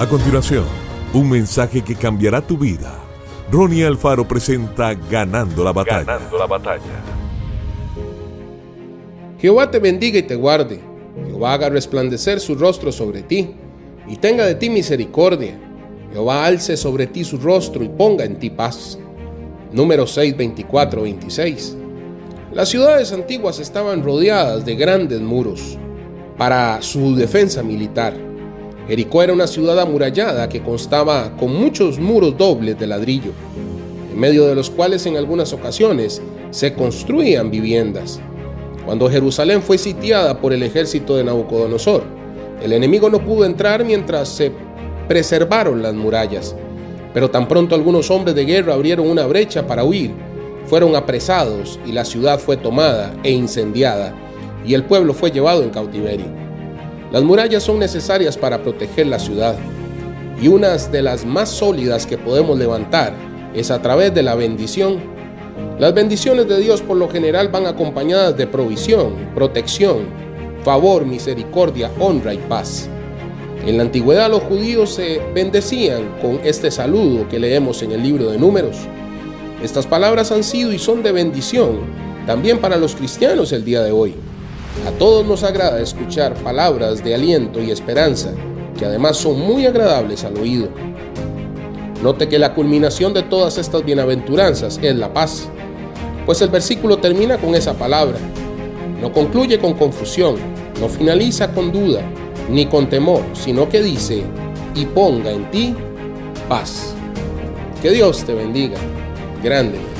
A continuación, un mensaje que cambiará tu vida. Ronnie Alfaro presenta Ganando la batalla. Ganando la batalla. Jehová te bendiga y te guarde. Jehová haga resplandecer su rostro sobre ti y tenga de ti misericordia. Jehová alce sobre ti su rostro y ponga en ti paz. Número 6, 24, 26. Las ciudades antiguas estaban rodeadas de grandes muros para su defensa militar. Jericó era una ciudad amurallada que constaba con muchos muros dobles de ladrillo, en medio de los cuales en algunas ocasiones se construían viviendas. Cuando Jerusalén fue sitiada por el ejército de Nabucodonosor, el enemigo no pudo entrar mientras se preservaron las murallas. Pero tan pronto algunos hombres de guerra abrieron una brecha para huir, fueron apresados y la ciudad fue tomada e incendiada, y el pueblo fue llevado en cautiverio. Las murallas son necesarias para proteger la ciudad, y una de las más sólidas que podemos levantar es a través de la bendición. Las bendiciones de Dios por lo general van acompañadas de provisión, protección, favor, misericordia, honra y paz. En la antigüedad los judíos se bendecían con este saludo que leemos en el libro de números. Estas palabras han sido y son de bendición también para los cristianos el día de hoy. A todos nos agrada escuchar palabras de aliento y esperanza, que además son muy agradables al oído. Note que la culminación de todas estas bienaventuranzas es la paz, pues el versículo termina con esa palabra. No concluye con confusión, no finaliza con duda, ni con temor, sino que dice, y ponga en ti paz. Que Dios te bendiga grandemente.